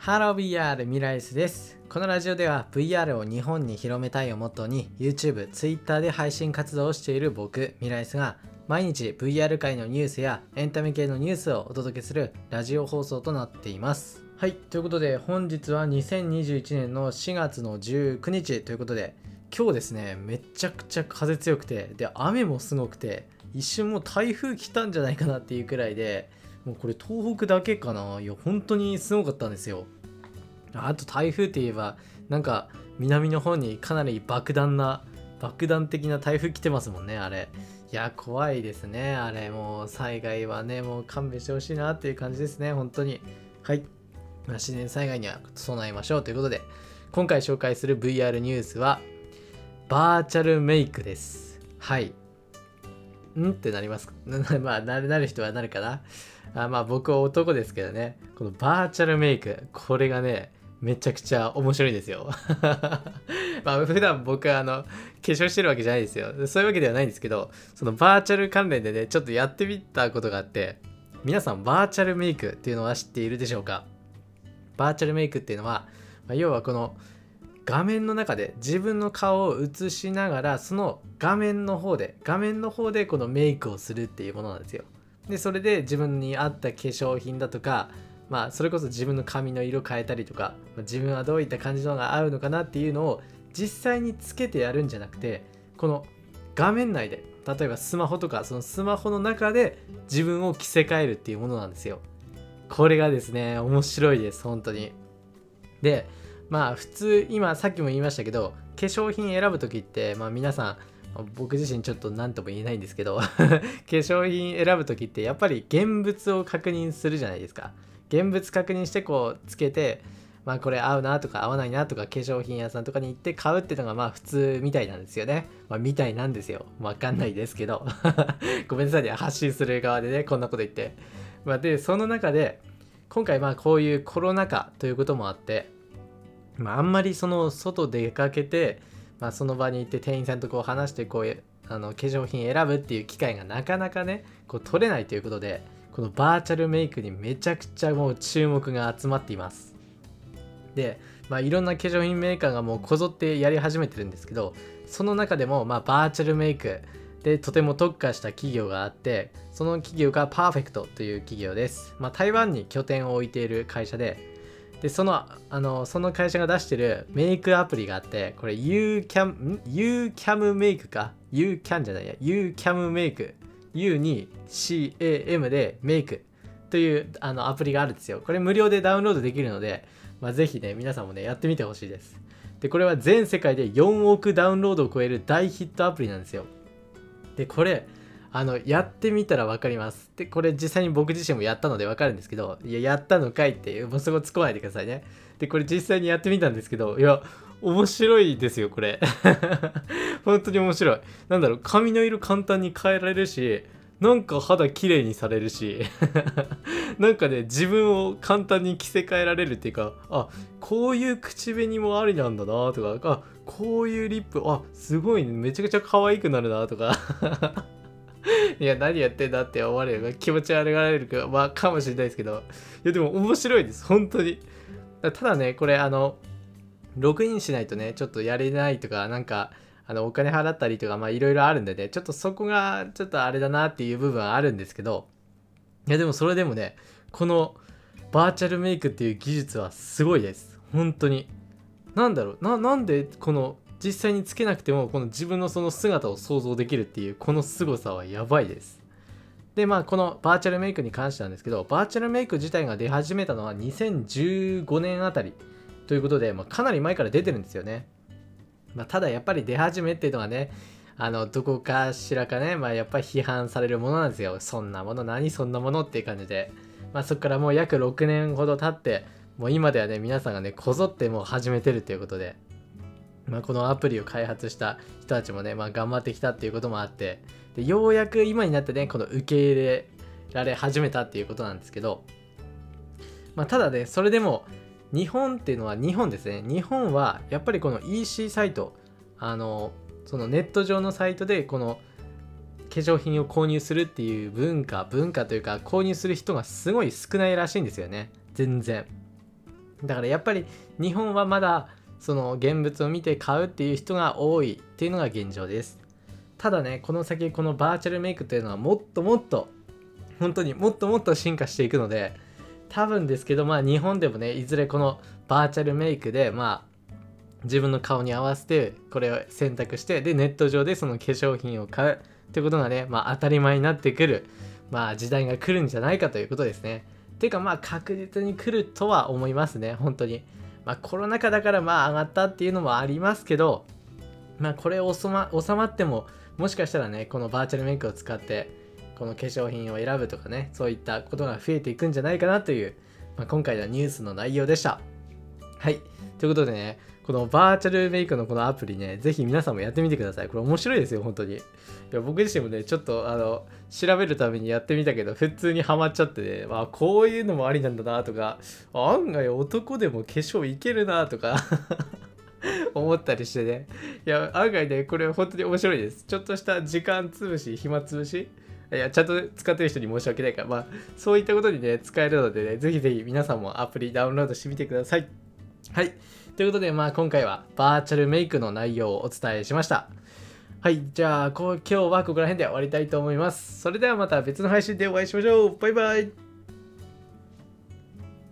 ハロー VR ミライスです。このラジオでは VR を日本に広めたいをモットーに YouTube、Twitter で配信活動をしている僕、ミライスが毎日 VR 界のニュースやエンタメ系のニュースをお届けするラジオ放送となっています。はい、ということで本日は2021年の4月の19日ということで今日ですね、めちゃくちゃ風強くて、で、雨もすごくて、一瞬もう台風来たんじゃないかなっていうくらいで、もうこれ東北だけかな。いや本当にすごかったんですよ。あと台風って言えばなんか南の方にかなり爆弾な爆弾的な台風来てますもんねあれ。いや怖いですねあれ。もう災害はねもう勘弁してほしいなっていう感じですね本当に。はい、まあ、自然災害には備えましょうということで今回紹介する VR ニュースはバーチャルメイクです。はい。ん？ってなります。まあなるなる人はなるかな。あまあ僕は男ですけどね。このバーチャルメイクこれがねめちゃくちゃ面白いんですよ。まあ普段僕はあの化粧してるわけじゃないですよ。そういうわけではないんですけどそのバーチャル関連でねちょっとやってみたことがあって皆さんバーチャルメイクっていうのは知っているでしょうか？バーチャルメイクっていうのは、まあ、要はこの画面の中で自分の顔を映しながらその画面の方で画面の方でこのメイクをするっていうものなんですよ。でそれで自分に合った化粧品だとかまあそれこそ自分の髪の色変えたりとか自分はどういった感じのが合うのかなっていうのを実際につけてやるんじゃなくてこの画面内で例えばスマホとかそのスマホの中で自分を着せ替えるっていうものなんですよ。これがですね面白いです本当に。でまあ普通今さっきも言いましたけど化粧品選ぶ時ってまあ皆さん僕自身ちょっと何とも言えないんですけど 化粧品選ぶ時ってやっぱり現物を確認するじゃないですか。現物確認してこうつけてまあこれ合うなとか合わないなとか化粧品屋さんとかに行って買うっていうのがまあ普通みたいなんですよね。まあみたいなんですよ。わかんないですけど。ごめんなさいね。発信する側でねこんなこと言って。まあでその中で今回まあこういうコロナ禍ということもあってまああんまりその外出かけてまあ、その場に行って店員さんとこう話してこうあの化粧品選ぶっていう機会がなかなかねこう取れないということでこのバーチャルメイクにめちゃくちゃもう注目が集まっています。で、まあ、いろんな化粧品メーカーがもうこぞってやり始めてるんですけどその中でもまあバーチャルメイクでとても特化した企業があってその企業がパーフェクトという企業です、まあ、台湾に拠点を置いている会社ででそのあのその会社が出してるメイクアプリがあってこれ YouCam YouCam メイクか？YouCam じゃないや。YouCam メイク。U に CAM でメイクというあのアプリがあるんですよ。これ無料でダウンロードできるので、まあ、ぜひね皆さんもねやってみてほしいです。でこれは全世界で4億ダウンロードを超える大ヒットアプリなんですよ。でこれあのやってみたら分かります。でこれ実際に僕自身もやったので分かるんですけどいややったのかいってもうそこ突っ込まないでくださいね。でこれ実際にやってみたんですけどいや面白いですよこれ。本当に面白い。なんだろう髪の色簡単に変えられるしなんか肌綺麗にされるし なんかね自分を簡単に着せ替えられるっていうかあこういう口紅もありなんだなとかあこういうリップあすごいねめちゃくちゃ可愛くなるなとか。いや、何やってんだって思われる気持ち悪がられるか,、まあ、かもしれないですけど、いや、でも面白いです、本当に。ただね、これ、あの、ログインしないとね、ちょっとやれないとか、なんか、あのお金払ったりとか、まあ、いろいろあるんでね、ちょっとそこが、ちょっとあれだなっていう部分はあるんですけど、いや、でもそれでもね、このバーチャルメイクっていう技術はすごいです。本当に。なんだろうな、なんでこの実際につけなくてもこの自分のその姿を想像できるっていうこの凄さはやばいです。でまあこのバーチャルメイクに関してなんですけどバーチャルメイク自体が出始めたのは2015年あたりということで、まあ、かなり前から出てるんですよね、まあ、ただやっぱり出始めっていうのはねあのどこかしらかね、まあ、やっぱり批判されるものなんですよ。そんなもの何そんなものっていう感じで、まあ、そこからもう約6年ほど経ってもう今ではね皆さんがねこぞってもう始めてるということで。まあ、このアプリを開発した人たちもね、まあ、頑張ってきたっていうこともあってでようやく今になってねこの受け入れられ始めたっていうことなんですけど、まあ、ただねそれでも日本っていうのは日本ですね。日本はやっぱりこの EC サイトあのそのネット上のサイトでこの化粧品を購入するっていう文化文化というか購入する人がすごい少ないらしいんですよね。全然。だからやっぱり日本はまだその現物を見て買うっていう人が多いっていうのが現状です。ただねこの先このバーチャルメイクというのはもっともっと本当にもっともっと進化していくので多分ですけどまあ日本でもねいずれこのバーチャルメイクでまあ自分の顔に合わせてこれを選択してでネット上でその化粧品を買うってことがねまあ当たり前になってくるまあ時代が来るんじゃないかということですね。ていうかまあ確実に来るとは思いますね本当に。まあコロナ禍だからまあ上がったっていうのもありますけどまあこれ収ま収まってももしかしたらねこのバーチャルメイクを使ってこの化粧品を選ぶとかねそういったことが増えていくんじゃないかなという、まあ、今回のニュースの内容でした。はい。ということでねこのバーチャルメイクのこのアプリね、ぜひ皆さんもやってみてください。これ面白いですよ、本当に。いや僕自身もね、ちょっとあの、調べるためにやってみたけど、普通にハマっちゃってね、まあ、こういうのもありなんだなとか、案外男でも化粧いけるなとか 思ったりしてね。いや、案外ね、これ本当に面白いです。ちょっとした時間潰し、暇潰し。いや、ちゃんと使ってる人に申し訳ないから、まあ、そういったことにね、使えるのでね、ぜひぜひ皆さんもアプリダウンロードしてみてください。はい。ということで、まあ、今回はバーチャルメイクの内容をお伝えしました。はい。じゃあ、今日はここら辺で終わりたいと思います。それではまた別の配信でお会いしましょう。バイバイ。